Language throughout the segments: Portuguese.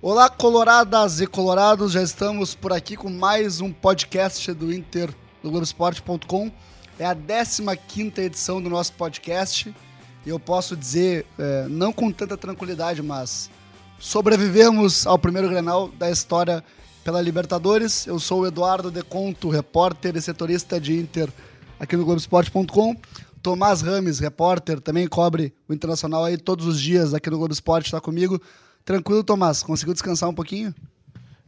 Olá, coloradas e colorados, já estamos por aqui com mais um podcast do Inter do Globoesporte.com. É a 15 edição do nosso podcast e eu posso dizer, é, não com tanta tranquilidade, mas sobrevivemos ao primeiro Grenal da história pela Libertadores. Eu sou o Eduardo Deconto, repórter e setorista de Inter aqui no Globoesporte.com. Tomás Rames, repórter, também cobre o Internacional aí todos os dias aqui no Globo Esporte, está comigo. Tranquilo, Tomás? Conseguiu descansar um pouquinho?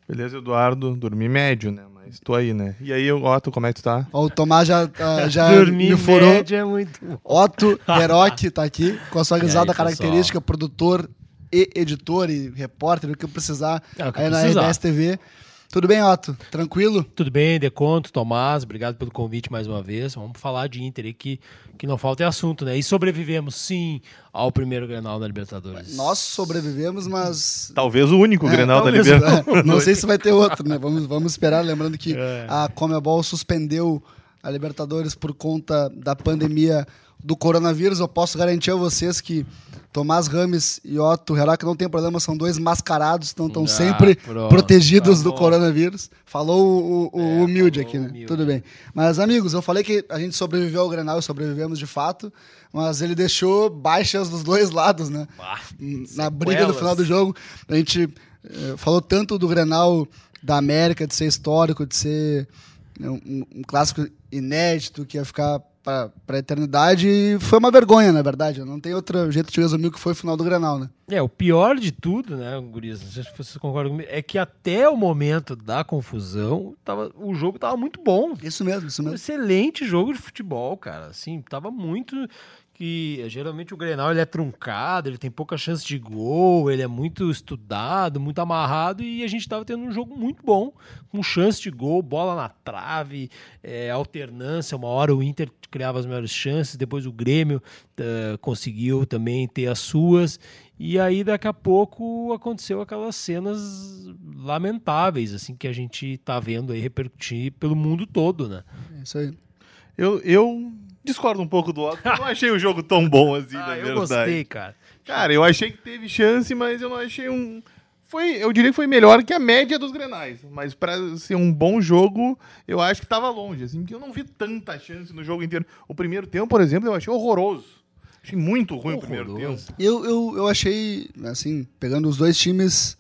Beleza, Eduardo. Dormi médio, né? Mas tô aí, né? E aí, Otto, como é que tu tá? Ó, o Tomás já, ah, já Dormir me furou. médio é muito bom. Otto Heroc tá aqui, com a sua risada pessoal? característica, produtor e editor e repórter, o que precisar É, o que aí na precisar. RBS TV. Tudo bem, Otto? Tranquilo? Tudo bem, Deconto, Tomás, obrigado pelo convite mais uma vez. Vamos falar de Inter aí que, que não falta é assunto, né? E sobrevivemos, sim, ao primeiro Grenal da Libertadores. Nós sobrevivemos, mas Talvez o único É, Grenal da talvez, Libertadores. é. Não sei se vai ter outro, né? Vamos, vamos esperar. Lembrando que É. a Comebol suspendeu a Libertadores por conta da pandemia do coronavírus. Eu posso garantir a vocês que Tomás Rames e Otto Heroc não tem problema, são dois mascarados, então estão Ah, sempre pronto, protegidos tá do coronavírus. Falou o, o- É, humilde falou aqui, né? humilde. Tudo bem. Mas, amigos, eu falei que a gente sobreviveu ao Grenal e sobrevivemos de fato, mas ele deixou baixas dos dois lados, né? Ah, na briga sequelas. final do jogo. A gente eh, falou tanto do Grenal da América, de ser histórico, de ser né, um, um clássico inédito que ia ficar para a eternidade. E foi uma vergonha, na verdade. Não tem outro jeito de resumir o que foi o final do Grenal, né? É, o pior de tudo, né, Gurias, não sei se vocês concordam comigo, é que até o momento da confusão, tava, o jogo tava muito bom. Isso mesmo, isso Um mesmo. excelente jogo de futebol, cara. Assim, tava muito que geralmente o Grenal ele é truncado, ele tem pouca chance de gol, ele é muito estudado, muito amarrado e a gente tava tendo um jogo muito bom, com chance de gol, bola na trave, é, alternância. Uma hora o Inter criava as melhores chances, depois o Grêmio eh, conseguiu também ter as suas. E aí daqui a pouco aconteceu aquelas cenas lamentáveis assim que a gente tá vendo aí repercutir pelo mundo todo, né? É Isso aí. Eu, eu discordo um pouco do Otto. Eu não achei o jogo tão bom assim, na Ah, eu verdade. gostei, cara. Cara, eu achei que teve chance, mas eu não achei um. Foi, eu diria que foi melhor que a média dos grenais. Mas pra ser um bom jogo, eu acho que tava longe. Assim, porque eu não vi tanta chance no jogo inteiro. O primeiro tempo, por exemplo, eu achei horroroso. Achei muito ruim o primeiro tempo. Horroroso. Eu, eu, eu achei, assim, pegando os dois times,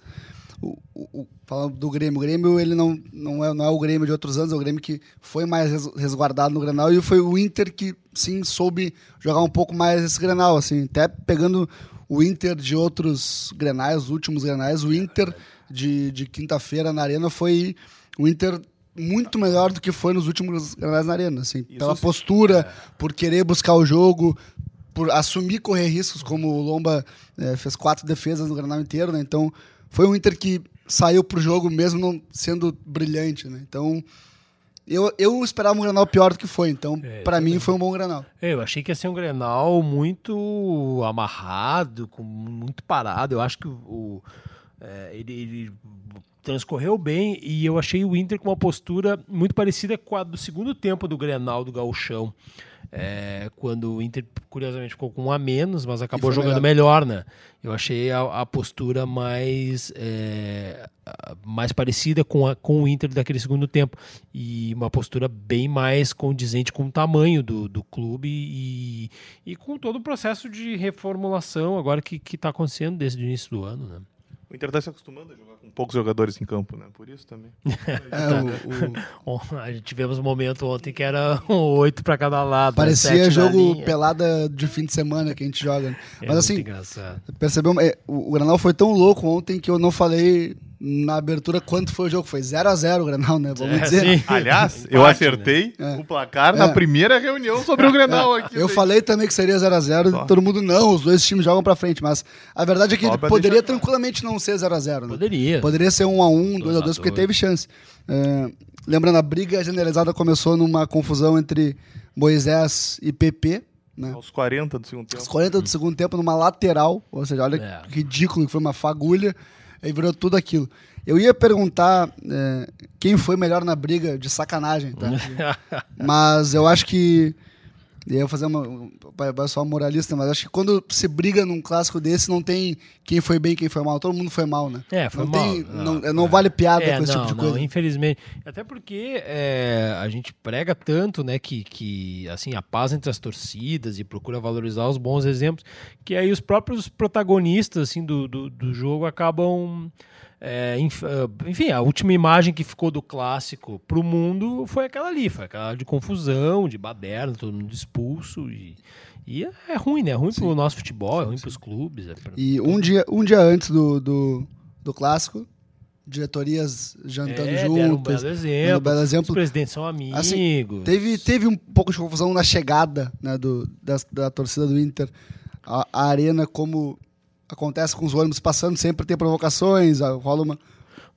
o, o- falando do Grêmio, o Grêmio ele não, não, é, não é o Grêmio de outros anos, é o Grêmio que foi mais res- resguardado no Grenal e foi o Inter que, sim, soube jogar um pouco mais esse Grenal, assim, até pegando o Inter de outros Grenais, os últimos Grenais, o Inter de, de quinta-feira na Arena foi o Inter muito melhor do que foi nos últimos Grenais na Arena, assim, pela sim. postura, por querer buscar o jogo, por assumir correr riscos, como o Lomba eh, fez quatro defesas no Granal inteiro, né? Então, foi um Inter que saiu pro jogo mesmo não sendo brilhante, né? Então, eu, eu esperava um Granal pior do que foi. Então, É, pra mim, foi um bom Granal. É, Eu achei que ia ser um Grenal muito amarrado, com muito parado. Eu acho que o, é, ele, ele transcorreu bem e eu achei o Inter com uma postura muito parecida com a do segundo tempo do Grenal do Gauchão. É, quando o Inter, curiosamente, ficou com um a menos, mas acabou jogando melhor. né? Eu achei a, a postura mais, é, a- mais parecida com, a, com o Inter daquele segundo tempo. E uma postura bem mais condizente com o tamanho do, do clube e, e com todo o processo de reformulação agora que está acontecendo desde o início do ano. Né? O Inter tá se acostumando a jogar com poucos jogadores em campo, né? Por isso também. É, o- o- a gente tivemos um momento ontem que era oito para cada lado. né? parecia jogo pelada de fim de semana que a gente joga. né? É Mas assim, percebeu? é, o, o Granal foi tão louco ontem que eu não falei na abertura quanto foi o jogo. Foi 0x0 o Grenal, né? Vamos É, dizer. sim. Aliás, eu Empate, acertei né? o placar É. na primeira reunião sobre o Grenal aqui. Eu falei também que seria 0x0 Só. e todo mundo não, os dois times jogam pra frente, mas a verdade é que poderia tranquilamente não ser 0x0, né? Poderia. Poderia ser 1x1, 2x2, 2 a porque 2. teve chance. É, lembrando, a briga generalizada começou numa confusão entre Moisés e PP, né? Aos 40 do segundo tempo. Aos 40 do segundo tempo, numa lateral, ou seja, olha É. que ridículo, que foi uma fagulha, aí virou tudo aquilo. Eu ia perguntar é, quem foi melhor na briga, de sacanagem, tá? mas eu acho que. Eu ia fazer uma. vai- só moralista, mas acho que quando se briga num clássico desse, não tem quem foi bem quem foi mal. Todo mundo foi mal, né? É, foi não mal. Tem, Não, não, não é. vale piada É, com esse não, tipo de não, coisa. infelizmente. Até porque é, a gente prega tanto, né, que, que assim, a paz entre as torcidas e procura valorizar os bons exemplos, que aí os próprios protagonistas assim, do, do, do jogo acabam. É, ah, enfim, a última imagem que ficou do clássico pro mundo foi aquela ali, foi aquela de confusão, de baderna, todo mundo expulso. E, e é, é ruim, né? É ruim pro nosso futebol, é ruim pros clubes. É pra- E um dia, um dia antes do, do, do diretorias jantando é, deram um juntas. belo exemplo. um belo Os exemplo. presidentes são amigos. Assim, Teve, teve um pouco de confusão na chegada né, do, da, da torcida do Inter. A, a arena, como acontece com os ônibus passando, sempre tem provocações, a- rola uma,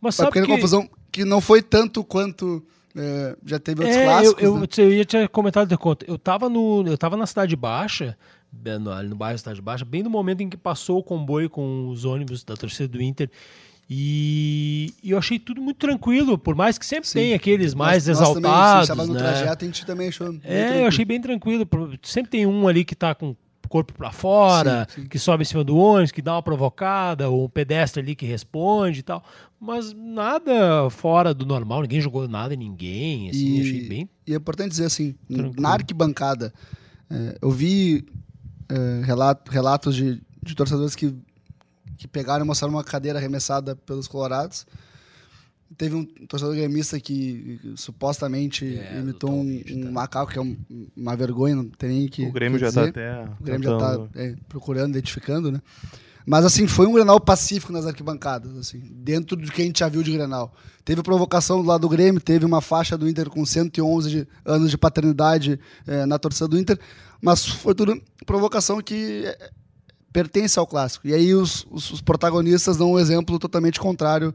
Mas uma pequena que... confusão que não foi tanto quanto é, já teve outros É, clássicos. eu, né? eu, eu ia te comentar de conta. Eu tava no, eu tava na Cidade Baixa, no, ali no bairro Cidade Baixa, bem no momento em que passou o comboio com os ônibus da torcida do Inter. E, e eu achei tudo muito tranquilo, por mais que sempre Sim. tem aqueles mais Nós- nós também, exaltados. tava no né? trajeto, a gente também achou. É, eu achei bem tranquilo. Sempre tem um ali que tá com corpo pra fora, Sim, sim. que sobe em cima do ônibus, que dá uma provocada, ou um pedestre ali que responde e tal. Mas nada fora do normal, ninguém jogou nada em ninguém. Assim, E- achei bem. E é importante dizer assim, Tranquilo. na arquibancada, é, eu vi é, relato- relatos de, de torcedores que, que pegaram e mostraram uma cadeira arremessada pelos colorados. Teve um torcedor gremista que supostamente É, imitou um, um tá. macaco, que é um- uma vergonha, não tem nem que O Grêmio que já tá dizer. até. O Grêmio já tentando- está procurando, identificando, né? Mas assim, foi um Grenal pacífico nas arquibancadas, assim, dentro do que a gente já viu de Grenal. Teve provocação do lado do Grêmio, teve uma faixa do Inter com 111 de- anos de paternidade eh, na torcida do Inter, mas foi tudo provocação que eh, pertence ao clássico. E aí os, os- os protagonistas dão um exemplo totalmente contrário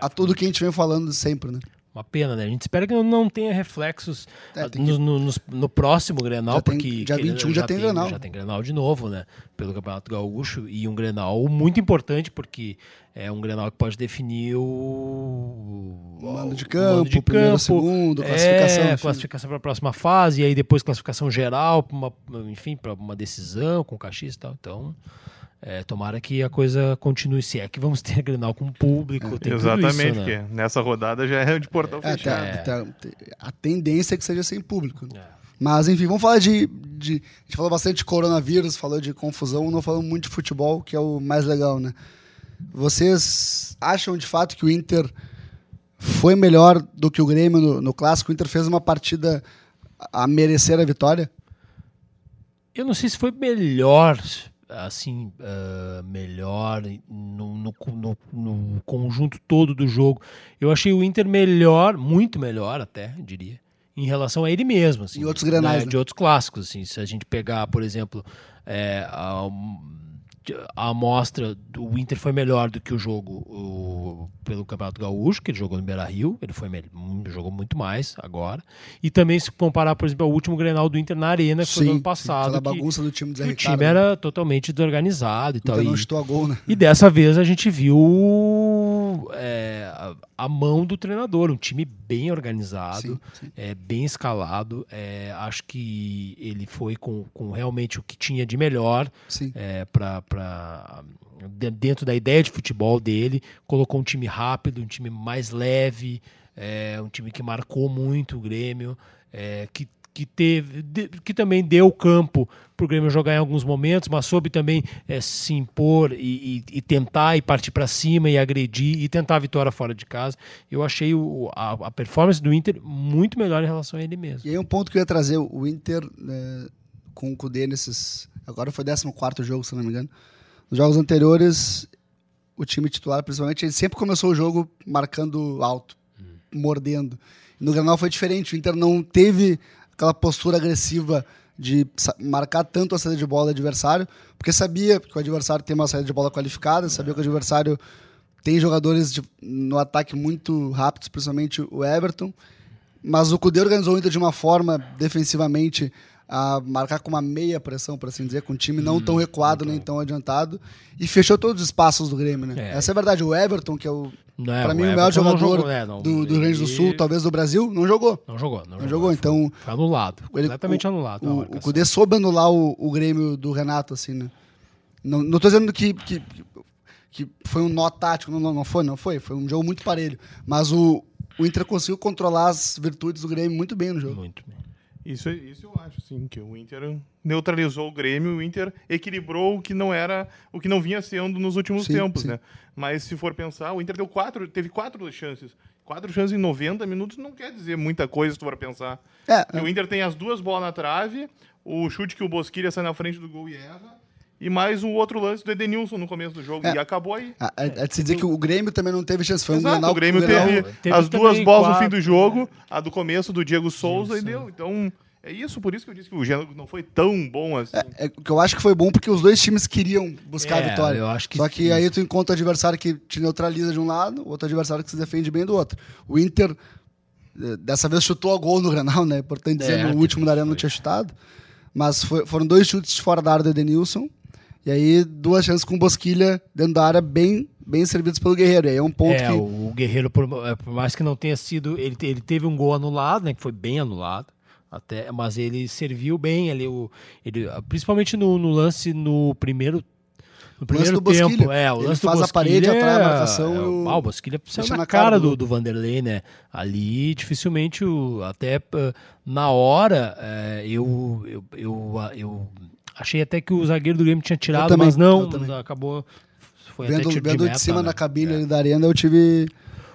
a tudo que a gente vem falando sempre, né? Uma pena, né? A gente espera que não tenha reflexos É, ah, tem no, no- nos- no próximo Grenal, Já tem- porque dia querendo- 21 já tem Grenal. Já tem Grenal de novo, né? Pelo Campeonato Gaúcho. E um Grenal muito importante, porque é um Grenal que pode definir o. O mando de o campo, primeiro, segundo, classificação, É, classificação para a próxima fase, e aí depois classificação geral, uma, enfim, para uma decisão com o Caxias e tal. Então. É, tomara que a coisa continue, se é que vamos ter Grenal com público. tem tudo Exatamente, isso, né? porque nessa rodada já é de portão É, fechado. até- até- a tendência é que seja sem público. né? É. Mas, enfim, vamos falar de, de. A gente falou bastante de coronavírus, falou de confusão, não falamos muito de futebol, que é o mais legal, né? Vocês acham de fato que o Inter foi melhor do que o Grêmio no, no clássico? O Inter fez uma partida a merecer a vitória? Eu não sei se foi melhor, assim, ah, melhor no, no, no- no conjunto todo do jogo. Eu achei o Inter melhor, muito melhor até, diria, em relação a ele mesmo. Assim, Em outros grenais, né? De outros clássicos, assim. Se a gente pegar, por exemplo, é, a, a amostra do Inter foi melhor do que o jogo o- pelo Campeonato Gaúcho, que ele jogou no Beira-Rio, ele foi jogou muito mais agora. E também se comparar, por exemplo, ao último Grenal do Inter na Arena, que foi no ano passado, que, bagunça do time do que Zé o time né? era totalmente desorganizado e Então tal. não E, a gol, né? e dessa vez a gente viu é, a, a mão do treinador, um time bem organizado, Sim, sim. é, bem escalado. é, acho que ele foi com, com realmente o que tinha de melhor Sim. é, de- dentro da ideia de futebol dele, colocou um time rápido, um time mais leve, é, um time que marcou muito o Grêmio, é, que, que teve, que também deu campo para o Grêmio jogar em alguns momentos, mas soube também é, se impor e, e- e tentar e partir para cima e agredir e tentar a vitória fora de casa. Eu achei o- a, a performance do Inter muito melhor em relação a ele mesmo. E aí um ponto que eu ia trazer, o Inter né, com o Cudê nesses... Agora foi 14º jogo, se não me engano. Nos jogos anteriores, o time titular, principalmente, ele sempre começou o jogo marcando alto, mordendo. No Granal foi diferente, o Inter não teve aquela postura agressiva de marcar tanto a saída de bola do adversário, porque sabia que o adversário tem uma saída de bola qualificada, sabia que o adversário tem jogadores de- no ataque muito rápidos, principalmente o Everton, mas o Cudê organizou o Inter de uma forma, defensivamente, a marcar com uma meia pressão, por assim dizer, com um time não tão recuado nem tão adiantado, e fechou todos os espaços do Grêmio, né? É. Essa é a verdade. O Everton, que é o, é, pra mim, o não jogador jogou, né? Não, do, do Rio Grande do Sul, talvez do Brasil, não jogou. Não jogou, não, Não jogou, Foi- então- Foi anulado. Ele- completamente o- anulado. O, o. Cudê soube anular o, o Grêmio do Renato, assim, né? Não, não tô dizendo que, que, que foi um nó tático, não, não, não foi, não foi. Foi um jogo muito parelho. Mas o, o Inter conseguiu controlar as virtudes do Grêmio muito bem no jogo. Muito bem. Isso, isso eu acho, sim, que o Inter neutralizou o Grêmio, o Inter equilibrou o que não era, o que não vinha sendo nos últimos Sim, tempos, sim. né? Mas se for pensar, o Inter deu quatro, teve quatro chances. Quatro chances em 90 minutos não quer dizer muita coisa se tu for pensar. É, Porque O Inter tem as duas bolas na trave, o chute que o Bosquilha sai na frente do gol e erra, e mais um outro lance do Edenilson no começo do jogo. É. E acabou aí. é, é de se dizer que o Grêmio também não teve chance. Foi um Exato, Grenal- o Grêmio Grenal- teve, teve as duas bolas no quatro, fim do jogo, a do começo do Diego Souza e deu. Então, é isso, por isso que eu disse que o Genoa não foi tão bom assim. É, o que eu acho que foi bom porque os dois times queriam buscar É, a vitória. eu acho que Só que isso. aí tu encontra o adversário que te neutraliza de um lado, o outro adversário que se defende bem do outro. O Inter eh, dessa vez chutou a gol no Granal, né? Importante dizer, É, no último da Arena não tinha chutado. Mas foi- foram dois chutes de fora da área do Edenilson. E aí duas chances com Bosquilha dentro da área bem, bem servidos pelo Guerreiro. E aí é um ponto É, que... o Guerreiro, por, é, por mais que não tenha sido. Ele, ele teve um gol anulado, né? Que foi bem anulado. Até, mas ele serviu bem ali, o, ele, principalmente no, no lance no primeiro. No primeiro do Bosquilha, tempo, é, o ele lance do faz a parede, atrai a marcação É, o- ah, o Bosquilha deixa na, na cara cara do- do, Vanderlei, né? Ali, dificilmente, o, até eh, na hora, eh, eu, eu, eu, eu achei até que o zagueiro do Grêmio tinha tirado, também, mas não, acabou. Foi vendo até tiro vendo de, meta, cima né? na cabine É. ali da arena, eu tive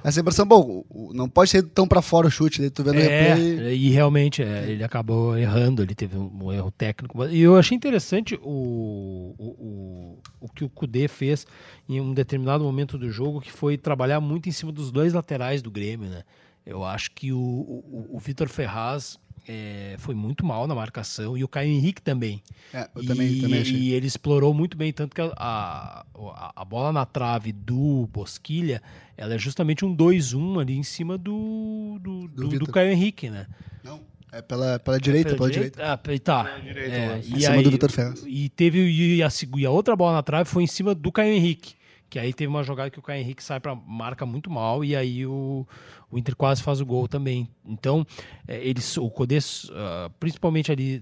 essa impressão. Bom, o- o- não pode ser tão pra fora o chute, daí tu vendo o É, replay. e realmente é, ele acabou errando, ele teve um, um erro técnico. E eu achei interessante o, o, o, o que o Kudê fez em um determinado momento do jogo, que foi trabalhar muito em cima dos dois laterais do Grêmio, né? Eu acho que o, o, o Vitor Ferraz é, foi muito mal na marcação e o Caio Henrique também. É, eu e, também, também achei. e ele explorou muito bem, tanto que a, a, a bola na trave do Bosquilha, ela é justamente um 2-1 ali em cima do, do, do, do Vitor. Caio Henrique, né? Não, é pela, pela direita, pela, direita. Ah, e tá. direita, É, lá. e Em cima aí- do Vitor Ferraz. E teve e a, e a outra bola na trave foi em cima do Caio Henrique. Que aí teve uma jogada que o Caio Henrique sai para marca muito mal e aí o, o Inter quase faz o gol também. Então, é, eles, o Codê, ah, principalmente ali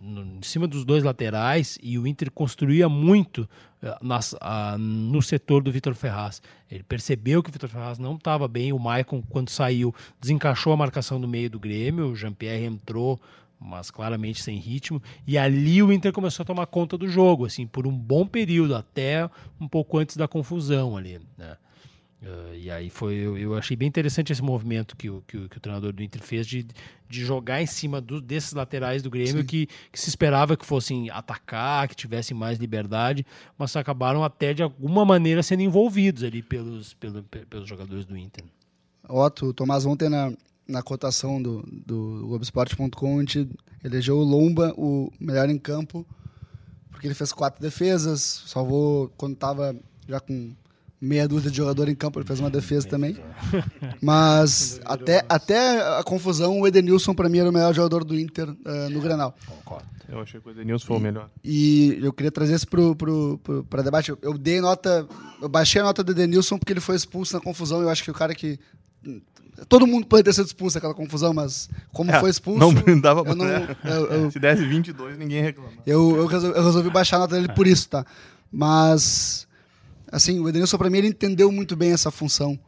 em cima dos dois laterais, e o Inter construía muito ah, nas- ah, no setor do Vitor Ferraz. Ele percebeu que o Vitor Ferraz não estava bem, o Maicon, quando saiu, desencaixou a marcação no meio do Grêmio, o Jean-Pierre entrou mas claramente sem ritmo. E ali o Inter começou a tomar conta do jogo, assim, por um bom período, até um pouco antes da confusão ali, né? Eh, e aí foi, eu, eu achei bem interessante esse movimento que o, que o, que o treinador do Inter fez de, de jogar em cima do- desses laterais do Grêmio que, que se esperava que fossem atacar, que tivessem mais liberdade, mas acabaram até de alguma maneira sendo envolvidos ali pelos, pelo, pe- pelos jogadores do Inter. Otto, o Tomás ontem na, na cotação do, do Globoesporte.com, a gente elegeu o Lomba o melhor em campo, porque ele fez quatro defesas, salvou quando estava já com meia dúzia de jogador em campo, ele fez uma defesa também. Mas até, até a confusão, o Edenilson para mim era o melhor jogador do Inter eh, no Granal. Eu achei que o Edenilson foi o melhor. E eu queria trazer isso pra debate. Eu, eu dei nota. Eu baixei a nota do Edenilson porque ele foi expulso na confusão. Eu acho que o cara que. Todo mundo poderia ter sido expulso naquela confusão, mas como É, foi expulso. não dava pra- eu, não, eu, eu, Se desse 22, ninguém reclama. eu, eu resol- eu resolvi baixar a nota dele por isso, tá? Mas. Assim, o Edenilson, pra mim, ele entendeu muito bem essa função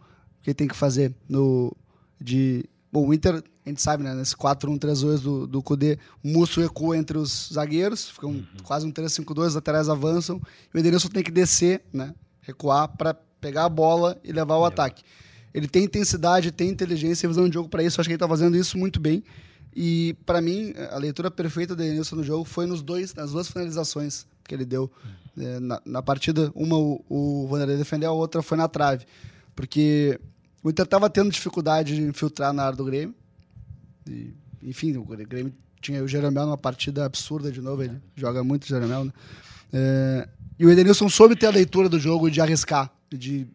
que ele tem que fazer. No, de, bom, o Inter, a gente sabe, né? Nesse 4-1-3-2 do, do Kudê, o Musso recua entre os zagueiros, fica um, quase um 3-5-2, os laterais avançam. E o Edenilson tem que descer, né? Recuar para pegar a bola e levar o ataque. Ele tem intensidade, tem inteligência e visão de jogo para isso. Acho que ele tá fazendo isso muito bem. E para mim, a leitura perfeita do Edenilson no jogo foi nos dois, nas duas finalizações que ele deu é, na, na partida. Uma o, o Vanderlei defendeu, a outra foi na trave. Porque o Inter estava tendo dificuldade de infiltrar na área do Grêmio. E, enfim, o Grêmio tinha o Jeromel numa partida absurda de novo, ele joga muito o Jeromel, né? É, e o Edenilson soube ter a leitura do jogo de arriscar, de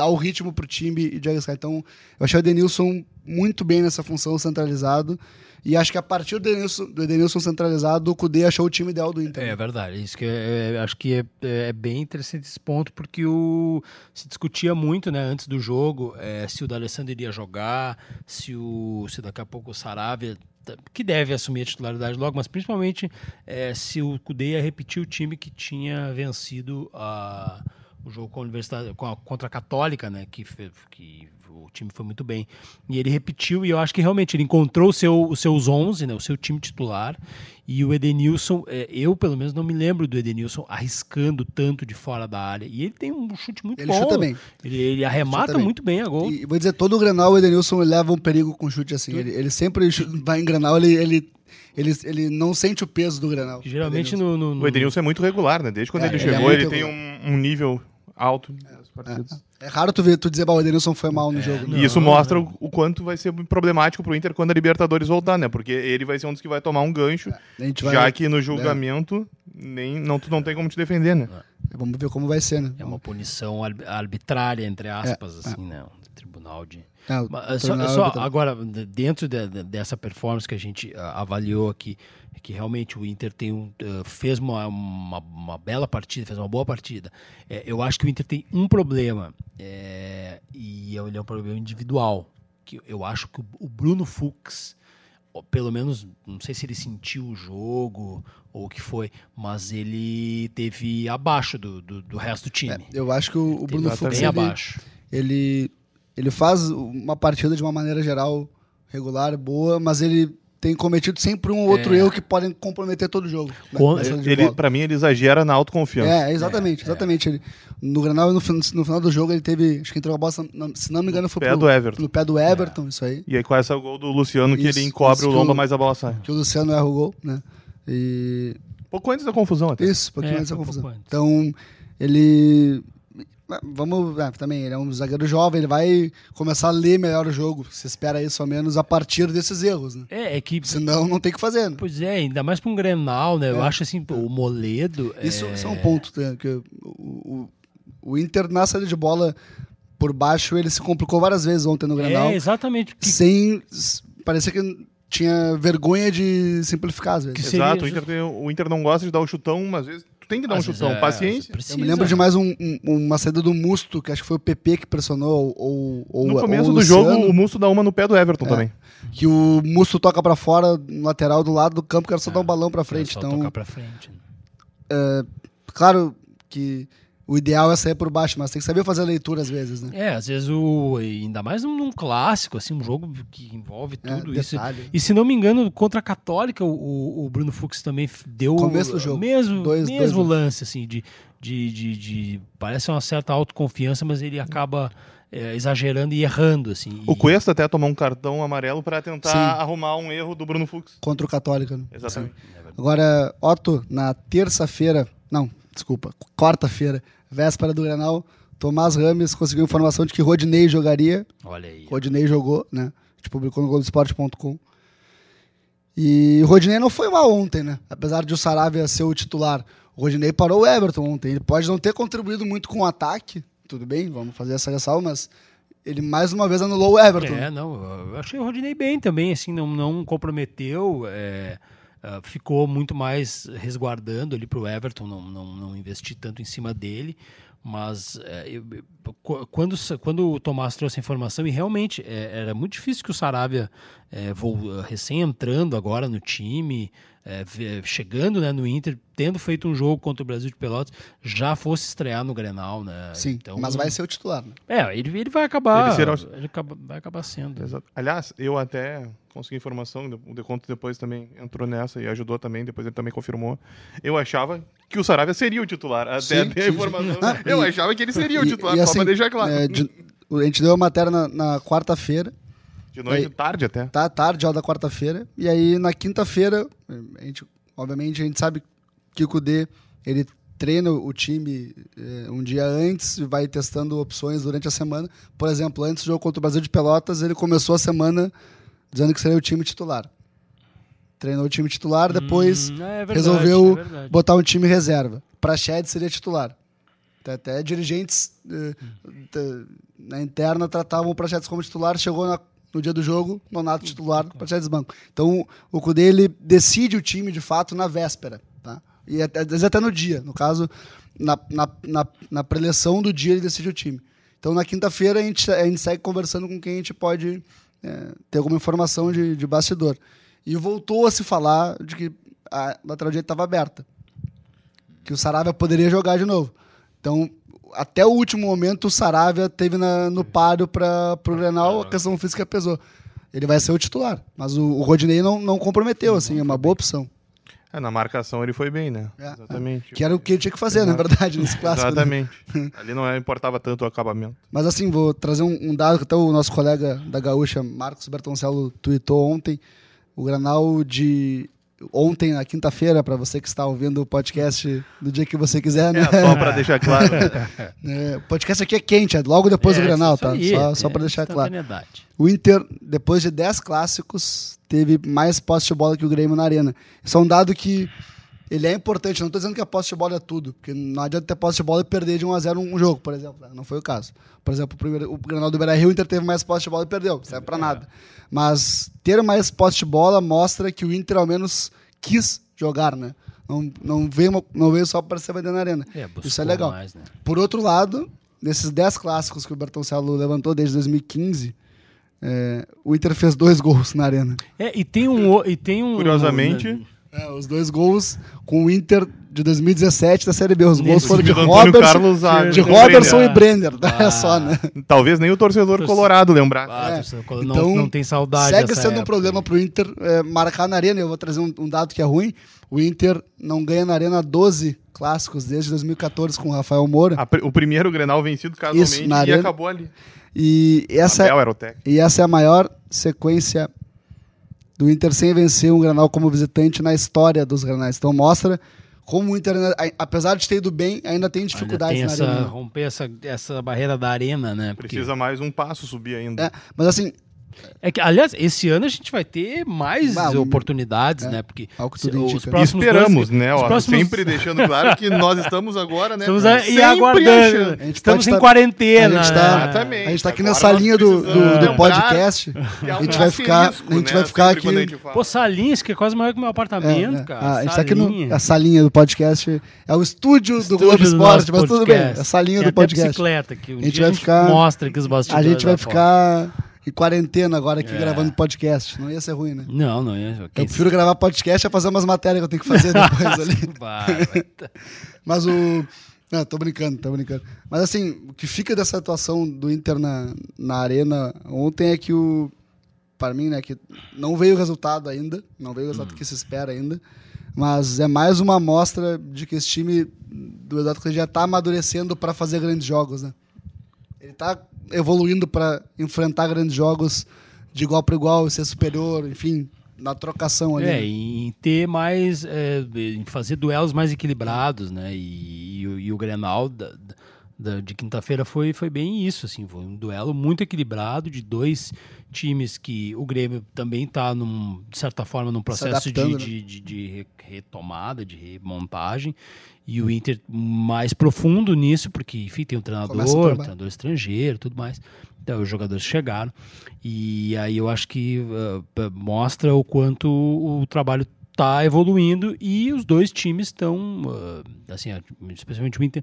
dar o ritmo pro time e de arriscar. Então, eu achei o Edenilson muito bem nessa função centralizado. E acho que a partir do Edenilson, do Edenilson centralizado, o Cudê achou o time ideal do Inter. É verdade, isso que é, é, acho que é, é, bem interessante esse ponto, porque o, se discutia muito né, antes do jogo é, se o D'Alessandro iria jogar, se, o, se daqui a pouco o Saravia, que deve assumir a titularidade logo, mas principalmente é, se o Cudê ia repetir o time que tinha vencido a o jogo com a Universidade, com a, contra a Católica, né, que, que o time foi muito bem. E ele repetiu, e eu acho que realmente ele encontrou o seu, os seus 11, né, o seu time titular, e o Edenilson, é, eu pelo menos não me lembro do Edenilson arriscando tanto de fora da área. E ele tem um chute muito ele bom. Chuta bem. Ele, ele arremata muito bem a gol. E vou dizer, todo o Grenal o Edenilson leva um perigo com chute assim. Ele, ele sempre vai em Grenal, ele, ele ele, ele não sente o peso do Grenal. Geralmente no, no, no, O Edenilson é muito regular, né? Desde quando é, ele, ele chegou, é ele tem um, um, nível alto é, é, raro tu, ver, tu dizer que o Edenilson foi mal no é, jogo. E isso mostra o, o, quanto vai ser problemático pro Inter quando a Libertadores voltar, né? Porque ele vai ser um dos que vai tomar um gancho, é, já vai... que no julgamento nem, não, tu não tem como te defender, né? Vamos ver como vai ser, né? É uma punição arbitrária, entre aspas, assim, né? Um tribunal de... É, Mas, só, só agora, dentro de, de, dessa performance que a gente uh, avaliou aqui, que realmente o Inter tem um, uh, fez uma, uma, uma, bela partida, fez uma boa partida. É, eu acho que o Inter tem um problema, é, e ele é um problema individual. que Eu acho que o Bruno Fux, pelo menos, não sei se ele sentiu o jogo ou o que foi, mas ele teve abaixo do, do, do resto do time. É, eu acho que o, o Bruno Fux. Bem ele, abaixo. Ele, ele faz uma partida de uma maneira geral regular, boa, mas ele tem cometido sempre um ou outro é. erro que podem comprometer todo o jogo. Né, ele, para mim, ele exagera na autoconfiança. É, exatamente, é, exatamente. Ele, no Granal, no, no, final do jogo, ele teve, acho que entrou a bola, se não me engano, foi pé pro, do Everton. no pé do Everton, isso aí. E aí com essa gol do Luciano isso, que ele encobre o lomba, mas a bola sai. Que o Luciano erra o gol, né? E... Pouco antes da confusão até. Isso, pouquinho é, antes da confusão. Então, ele Vamos, é, também, ele é um zagueiro jovem, ele vai começar a ler melhor o jogo. Se espera isso ao menos a partir desses erros, né? É, é que. Senão não tem o que fazer. Né? Pois é, ainda mais para um Grenal, né? É. Eu acho assim, o Moledo. Isso, é... isso é um ponto, né? que o, o, o Inter na saída de bola por baixo, ele se complicou várias vezes ontem no Grenal. É, exatamente. Que... Sem. Parecia que tinha vergonha de simplificar às vezes. Exato, o Inter, tem, o Inter não gosta de dar o chutão, mas às vezes tem que dar um chutão. É, Paciência. Eu me lembro de mais um, um, uma saída do Musto, que acho que foi o PP que pressionou, ou, ou No começo ou do jogo, o Musto dá uma no pé do Everton é, também. Que o Musto toca para fora, no lateral do lado do campo, que era só é, dar um balão para frente. Só então, tocar pra frente. É, claro que o ideal é sair por baixo, mas tem que saber fazer a leitura às vezes, né? É, às vezes o. Ainda mais num clássico, assim, um jogo que envolve é, tudo é, isso. E se não me engano, contra a Católica, o, o Bruno Fux também deu Começo do jogo. mesmo, dois, mesmo dois, lance, assim, de, de, de, de, Parece uma certa autoconfiança, mas ele acaba. É, exagerando e errando, assim. O Cuesta até tomou um cartão amarelo para tentar Sim. arrumar um erro do Bruno Fux. Contra o Católica, né? Exatamente. Agora, Otto, na terça-feira, não, desculpa, quarta-feira, véspera do Granal, Tomás Rames conseguiu informação de que Rodinei jogaria. Olha aí. Rodinei jogou, né? A gente publicou no Globoesporte.com. E o Rodinei não foi mal ontem, né? Apesar de o Saravia ser o titular. O Rodinei parou o Everton ontem. Ele pode não ter contribuído muito com o ataque, tudo bem, vamos fazer essa ressalva, mas ele mais uma vez anulou o Everton. É, não, eu achei o Rodinei bem também, assim, não, não comprometeu. É Uh, ficou muito mais resguardando ali para o Everton, não, não, não investir tanto em cima dele. Mas é, eu, quando, quando o Tomás trouxe a informação, e realmente é, era muito difícil que o Saravia, é, recém entrando agora no time, é, chegando né, no Inter, tendo feito um jogo contra o Brasil de Pelotas, já fosse estrear no Grenal, né? Sim, então, mas vai ser o titular. Né? É, ele, ele vai acabar. Ele, será... ele acaba, vai acabar sendo. Exato. Aliás, eu até consegui informação, o Deconto depois também entrou nessa e ajudou também, depois ele também confirmou. Eu achava que o Saravia seria o titular, até sim, a informação. Sim, sim. eu e, achava que ele seria o titular, e, assim, só pra deixar claro. É, de, a gente deu a matéria na, na quarta-feira. De noite, aí, tarde até. Tá, tarde, já da quarta-feira. E aí, na quinta-feira, a gente, obviamente, a gente sabe que o Kudê, ele treina o time eh, um dia antes e vai testando opções durante a semana. Por exemplo, antes do jogo contra o Brasil de Pelotas, ele começou a semana dizendo que seria o time titular. Treinou o time titular, depois Hum, é verdade, resolveu é botar um time reserva. Praxedes seria titular. Até, até dirigentes eh, t- na interna tratavam o Praxedes como titular, chegou na- no dia do jogo, Nonato titular, Praxedes banco. Então o Cudê ele decide o time de fato na véspera. Tá? E às vezes até no dia. No caso, na, na, na, na preleção do dia ele decide o time. Então na quinta-feira a gente, a gente segue conversando com quem a gente pode eh, ter alguma informação de, de bastidor. E voltou a se falar de que a lateral direita estava aberta que o Saravia poderia jogar de novo. Então, até o último momento, o Saravia teve na- no páreo para o Grenal, a questão física pesou. Ele vai ser o titular, mas o, o Rodinei não, não comprometeu, assim, é uma boa opção. É, na marcação ele foi bem, né? É, Exatamente. Que era o que ele tinha que fazer, na verdade, nesse clássico. né? Exatamente. Ali não é- importava tanto o acabamento. Mas assim, vou trazer um, um dado que até o nosso colega da Gaúcha, Marcos Bertoncello, tweetou ontem. O Granal de ontem, na quinta-feira, para você que está ouvindo o podcast do dia que você quiser, né? É, só pra deixar claro. É, o podcast aqui é quente, é logo depois do Granal, tá? aí, só é, só para deixar claro. O Inter, depois de 10 clássicos, teve mais posse de bola que o Grêmio na arena. Isso é um dado que ele é importante. Não estou dizendo que a posse de bola é tudo, porque não adianta ter posse de bola e perder de 1 a 0 um jogo, por exemplo. Não foi o caso. Por exemplo, o, primeiro, o Granal do Beira-Rio, o Inter teve mais posse de bola e perdeu. Não serve para nada. Mas ter mais posse de bola mostra que o Inter ao menos quis jogar, né? Não, não, veio, não veio só para ser vender na arena. É, Isso é legal. mais, né? Por outro lado, nesses 10 clássicos que o Bertoncello levantou desde 2015, é, o Inter fez dois gols na arena. É, e tem um. E tem um Curiosamente, É, os dois gols com o Inter de 2017 da Série B. Os gols foram de Robertson, Carlos a- de Robertson Brenner. e Brenner. Olha Ah. só, né? talvez nem o torcedor Torce- colorado lembrasse. Ah, É, então, não, não tem saudade. Segue sendo um época. problema pro Inter é, marcar na arena. Eu vou trazer um, um dado que é ruim. O Inter não ganha na arena 12 clássicos desde 2014 com o Rafael Moura. A o primeiro Grenal vencido casualmente na e arena. acabou ali. E essa, técnico. E essa é a maior sequência do Inter sem vencer um Granal como visitante na história dos Granais. Então mostra como o Inter, ainda- apesar de ter ido bem, ainda tem Ainda dificuldades tem na essa, arena. romper essa, essa barreira da arena, né? Porque- Precisa mais um passo subir ainda. É, mas assim, É que, aliás, esse ano a gente vai ter mais Ah, um- oportunidades, é, né? Porque ao que tudo se- os E próximos esperamos, dois- né? os Ó, próximos- Sempre deixando claro que nós estamos agora, né? Estamos a, e aguardando. A gente Estamos em tá- quarentena. a gente né? tá- Exatamente. a gente tá aqui Agora nessa linha do, do, do podcast. que é A gente vai ficar, asterisco, a gente né? vai ficar Sempre aqui. a. Pô, salinhas, que é quase maior que o meu apartamento, é. cara. Ah, a gente tá aqui no, Salinha. a salinha do podcast. É o estúdio, do Estúdio Globo do Esporte, nosso mas tudo bem. podcast. É a salinha do podcast. bicicleta, que A gente vai ficar- mostra aqui os A bastidores gente vai ficar em quarentena agora aqui É. gravando podcast. Não ia ser ruim, né? Não, não é. Eu prefiro gravar podcast a fazer umas matérias que eu tenho que fazer depois ali. Vai. Mas o. Não, tô brincando, tô brincando. Mas assim, o que fica dessa atuação do Inter na, na arena ontem é que o. Para mim, né, que não veio o resultado ainda, não veio o resultado que se espera ainda, mas é mais uma amostra de que esse time do Eduardo já tá amadurecendo para fazer grandes jogos, né? Ele tá evoluindo para enfrentar grandes jogos de igual para igual, ser superior, enfim, na trocação ali. É, né? em ter mais. é, em fazer duelos mais equilibrados, né? E, e o- e o Grenal da- da- de quinta-feira foi, foi bem isso, assim. Foi um duelo muito equilibrado de dois times que o Grêmio também está, de certa forma, num processo de, né? de, de- de re- retomada, de remontagem. E o Inter mais profundo nisso, porque, enfim, tem um treinador, treinador estrangeiro tudo mais. Então, os jogadores chegaram. E aí eu acho que uh, mostra o quanto o trabalho está evoluindo e os dois times estão, uh, assim, especialmente o Inter,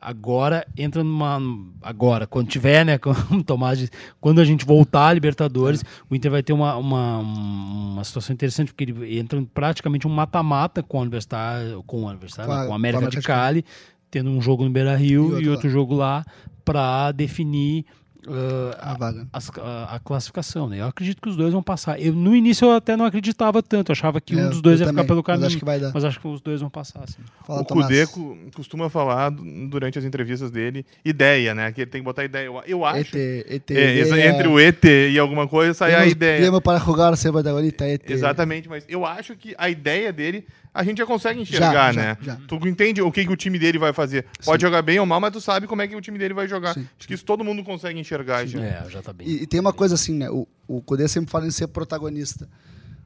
agora entra numa. Agora, quando tiver, né? Como o Tomás disse, quando a gente voltar à Libertadores, o Inter vai ter uma, uma, uma situação interessante, porque ele entra praticamente um mata-mata com a Universidade, com a Universidade, Com a- com a com a América América de Cali, tendo um jogo no Beira Rio E outro e outro jogo lá para definir. Uh, A vaga. a, a classificação, né? Eu acredito que os dois vão passar. Eu, no início eu até não acreditava tanto, eu achava que É, um dos dois ia ficar também, pelo mas caminho. acho que vai dar. Mas acho que os dois vão passar, sim. Fala, o. Kudê costuma falar du- durante as entrevistas dele ideia, né? Que ele tem que botar ideia. Eu, eu acho. ET, ET, É, exa- é- entre o ET e alguma coisa sai a ideia. Tema para jogar bonita ET. Exatamente, mas eu acho que a ideia dele, a gente já consegue enxergar, Já, já, né? já. Tu entende o que, que o time dele vai fazer. Pode jogar bem ou mal, mas tu sabe como é que o time dele vai jogar. Sim. Acho que isso todo mundo consegue enxergar já. É, já tá bem. E, e tem uma coisa assim, né? O, o Cudê sempre fala em ser protagonista.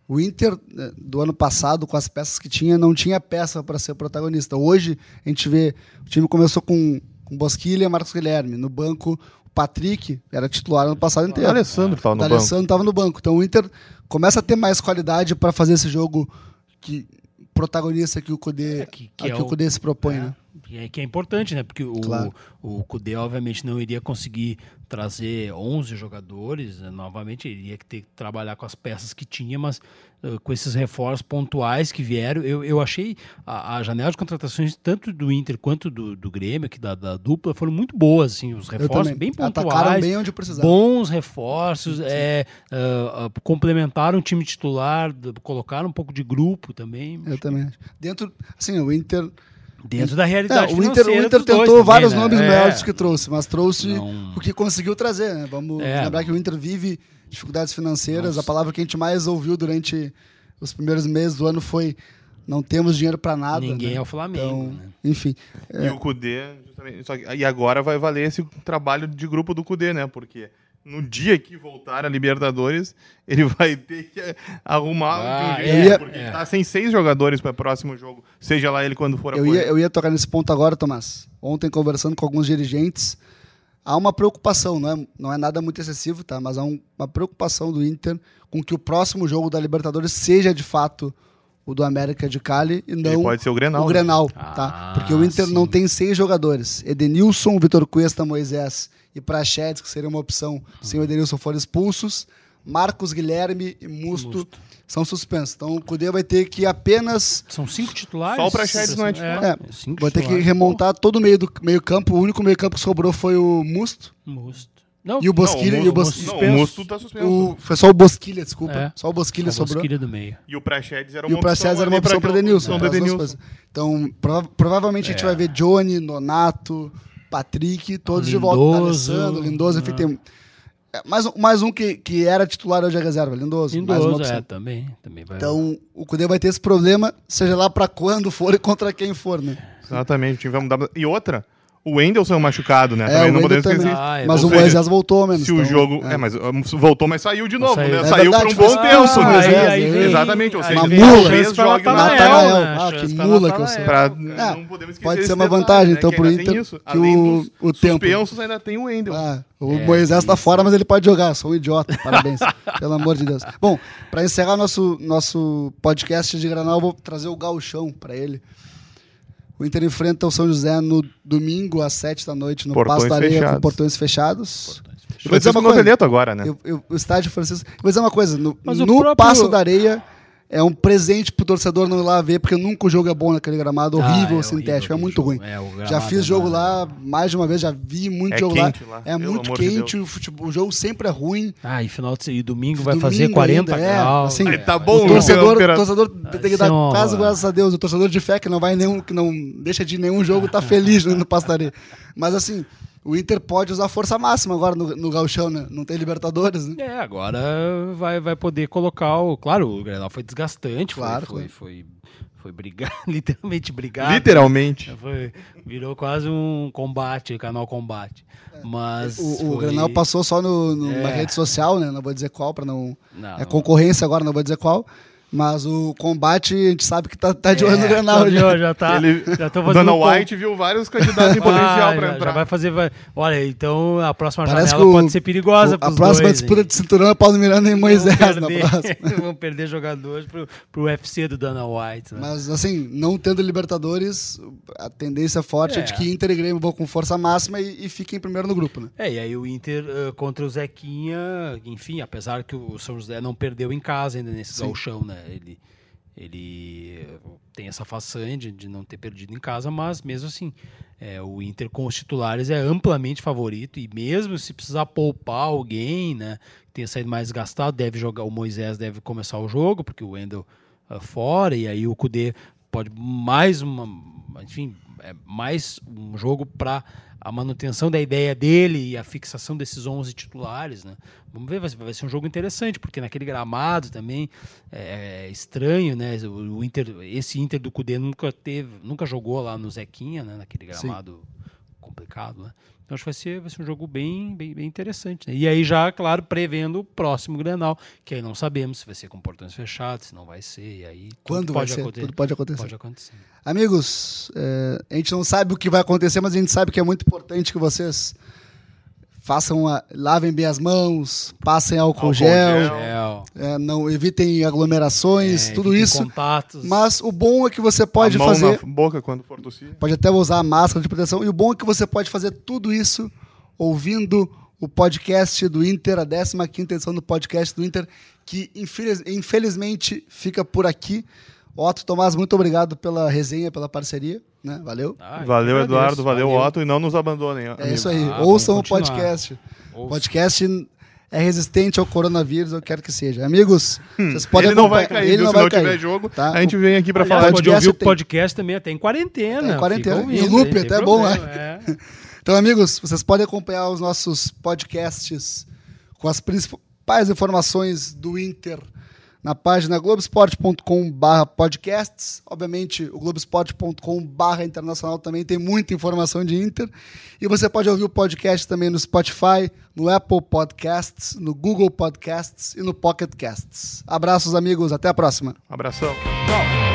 O Inter, né, do ano passado, com as peças que tinha, não tinha peça para ser protagonista. Hoje, a gente vê, o time começou com, com Bosquilha e Marcos Guilherme. No banco, o Patrick era titular ano passado O inteiro. Alessandro tava O no banco. D'Alessandro estava no banco. Então o Inter começa a ter mais qualidade para fazer esse jogo que protagonista que o Cudê, É, que- que é que o o- Cudê se propõe, né? Que é, que é importante, né? Porque o, Claro. o Kudê, obviamente, não iria conseguir trazer 11 jogadores. né? Novamente, ele iria ter que trabalhar com as peças que tinha, mas eh, com esses reforços pontuais que vieram, eu, eu achei a, a janela de contratações, tanto do Inter quanto do, do Grêmio, aqui da, da dupla, foram muito boas. Assim, os reforços bem Atacaram pontuais. bem onde. Bons reforços, é, ah, ah, complementaram o time titular, colocaram um pouco de grupo também. Eu também. Dentro, assim, o Inter Dentro da É, realidade o Inter, o Inter tentou também, vários né? nomes É. melhores que trouxe, mas trouxe Não. o que conseguiu trazer, né? Vamos É. lembrar que o Inter vive dificuldades financeiras. A palavra que a gente mais ouviu durante os primeiros meses do ano foi não temos dinheiro para nada. Ninguém né? é o Flamengo. Então, né? enfim, E o só que- e agora vai valer esse trabalho de grupo do Kudê, né? Porque no dia que voltar a Libertadores, ele vai ter que arrumar Ah, um jeito, porque é. ele tá sem seis jogadores para o próximo jogo, seja lá ele quando for a eu ia, eu ia tocar nesse ponto agora, Tomás. Ontem, conversando com alguns dirigentes, há uma preocupação, não é, não é nada muito excessivo, tá? Mas há um- uma preocupação do Inter com que o próximo jogo da Libertadores seja de fato o do América de Cali e não Ele pode ser o Grenal. o né? Grenal, Ah, tá? Porque o Inter sim. não tem seis jogadores. Edenilson, Vitor Cuesta, Moisés e Prachedes, que seria uma opção se o Edenilson for expulsos. Marcos Guilherme e Musto, são suspensos. Então o Cudê vai ter que apenas São cinco titulares. Só o Praxedes não é titular. É, cinco vai ter que titulares. remontar todo o meio do meio campo. O único meio campo que sobrou foi o Musto Musto. Não, e o Bosquilha. Não, e o, Bos... Musto- não, suspenso. o Musto tá suspenso. o- Foi só o Bosquilha, desculpa. É. Só o Bosquilha só sobrou. Bosquilha do meio. E o Praxedes era E uma o Praxedes era uma opção para Denilson. coisas. Então, prova- provavelmente a gente É. vai ver Johnny, Nonato, Patrick, todos de volta. Lindoso, Alessandro, Lindoso, enfim, tem. é, Mais um, mais um que, que era titular hoje é reserva, Lindoso. mais uma Lindoso, é, também. também vai. Então, o Cudê vai ter esse problema, seja lá para quando for e contra quem for, né? Exatamente, o time vai mudar. E outra, o Wendel é machucado, né? É, também o não podemos esquecer. Ah, é Mas o Moisés voltou menos. Se o então, jogo. É. mas um, voltou, mas saiu de novo, Saiu. né? É saiu verdade, por um bom expulso, tempo, Moisés, né? aí vem- Exatamente, ou aí seja, Uma mula. pra Natanael, né? Ah, que pra mula que eu Natanael, sou. cara. É, não podemos esquecer pode ser uma vantagem, né, então, pro Inter, isso. que o- o tempo. suspensos, ainda tem o Wendel. Ah, o É, Moisés tá fora, mas ele pode jogar. Sou um idiota. Parabéns. pelo amor de Deus. Bom, para encerrar nosso, nosso podcast de Granal, eu vou trazer o gauchão para ele. O Inter enfrenta o São José no domingo, às sete da noite, no Portões Pasto da Areia, com fechados. portões fechados. Eu vou dizer uma coisa. Agora, né? Eu- eu- o estádio Francisco. Eu vou dizer uma coisa: no, no próprio- Passo da Areia é um presente pro torcedor não ir lá ver, porque nunca o jogo é bom naquele gramado Ah, horrível, é sintético, horrível é muito ruim. É, o já fiz é jogo nada. lá mais de uma vez, já vi muito É jogo quente lá. lá, É pelo muito amor de quente, o, futebol- o jogo sempre é ruim. Ah, e final de e domingo vai Domingo fazer 40 ainda, é, graus. assim, Aí tá É, bom, o Ô, torcedor, Pera- torcedor tem que dar é quase horror. graças a Deus. O torcedor de fé que não vai nenhum, que não deixa de nenhum jogo, tá feliz no Pastaria. Mas assim, o Inter pode usar força máxima agora no, no Gauchão, né? Não tem Libertadores, né? É, agora vai, vai poder colocar o. Claro, o Grenal foi desgastante, foi- Claro, foi, claro. foi, foi brigar, literalmente brigar. Literalmente. Foi, virou quase um combate, canal combate. Mas. O, o foi- Grenal passou só no, no- na É. rede social, né? Não vou dizer qual, para não. Não, É concorrência agora, não vou dizer qual. Mas o combate, a gente sabe que tá, tá de olho no É, Grenal. já, já. já tá. Ele- já tô O fazendo Dana White viu vários candidatos em potencial Ah, pra já, entrar. já vai fazer. vai- Olha, então a próxima Parece janela que o- pode ser perigosa O- pros a próxima dois, disputa hein? de cinturão é Paulo Miranda e Moisés Vão na perder, próxima. vão perder jogadores pro, pro UFC do Dana White. Né? Mas assim, não tendo Libertadores, a tendência forte é, É. de que Inter e Grêmio vão com força máxima e, e fiquem primeiro no grupo, né? É, e aí o Inter eh, contra o Zequinha, enfim, apesar que o São José não perdeu em casa ainda nesse Sim. gauchão, né? Ele, ele eh, tem essa façanha de, de não ter perdido em casa, mas mesmo assim, é, o Inter com os titulares é amplamente favorito e mesmo se precisar poupar alguém, né, que tenha saído mais gastado, deve jogar, o Moisés deve começar o jogo, porque o Wendel ah, fora, e aí o Cudê pode mais uma, enfim, é mais um jogo para a manutenção da ideia dele e a fixação desses 11 titulares, né? Vamos ver, vai, vai ser um jogo interessante, porque naquele gramado também é, é estranho, né? O, o, Inter, esse Inter do Cudê nunca teve, nunca jogou lá no Zequinha, né? Naquele gramado Sim. complicado, né? Então acho que vai ser, vai ser um jogo bem, bem, bem interessante. Né? E aí já, claro, prevendo o próximo Grenal, que aí não sabemos se vai ser com portões fechados, se não vai ser, e aí Quando pode ser, acontecer. Tudo pode acontecer. Pode acontecer. Amigos, é, a gente não sabe o que vai acontecer, mas a gente sabe que é muito importante que vocês façam a, lavem bem as mãos, passem álcool, álcool gel, gel. É, não evitem aglomerações, é, tudo isso. Contatos. Mas o bom é que você pode a mão fazer na boca quando for tossir. Pode até usar a máscara de proteção e o bom é que você pode fazer tudo isso ouvindo o podcast do Inter, a 15 edição do podcast do Inter, que infeliz, infelizmente fica por aqui. Otto Tomás, muito obrigado pela resenha, pela parceria. Né? Valeu. Ah, valeu, Eduardo. Valeu, valeu, Otto. E não nos abandonem. É amigo. isso aí. Ah, Ouçam o podcast. O podcast é resistente ao coronavírus, eu quero que seja. Amigos, hum, vocês podem Ele não vai cair, ele não se vai não cair. tiver jogo, tá? a gente vem aqui para falar de ouvir o podcast também até em quarentena. É, em quarentena. Ouvindo, em loop, até é bom, né? É. Então, amigos, vocês podem acompanhar os nossos podcasts com as principais informações do Inter na página globesport.com/barra podcasts. Obviamente, o globesport.com/barra internacional também tem muita informação de Inter. E você pode ouvir o podcast também no Spotify, no Apple Podcasts, no Google Podcasts e no Pocket Casts. Abraços, amigos. Até a próxima. Abração. Tchau.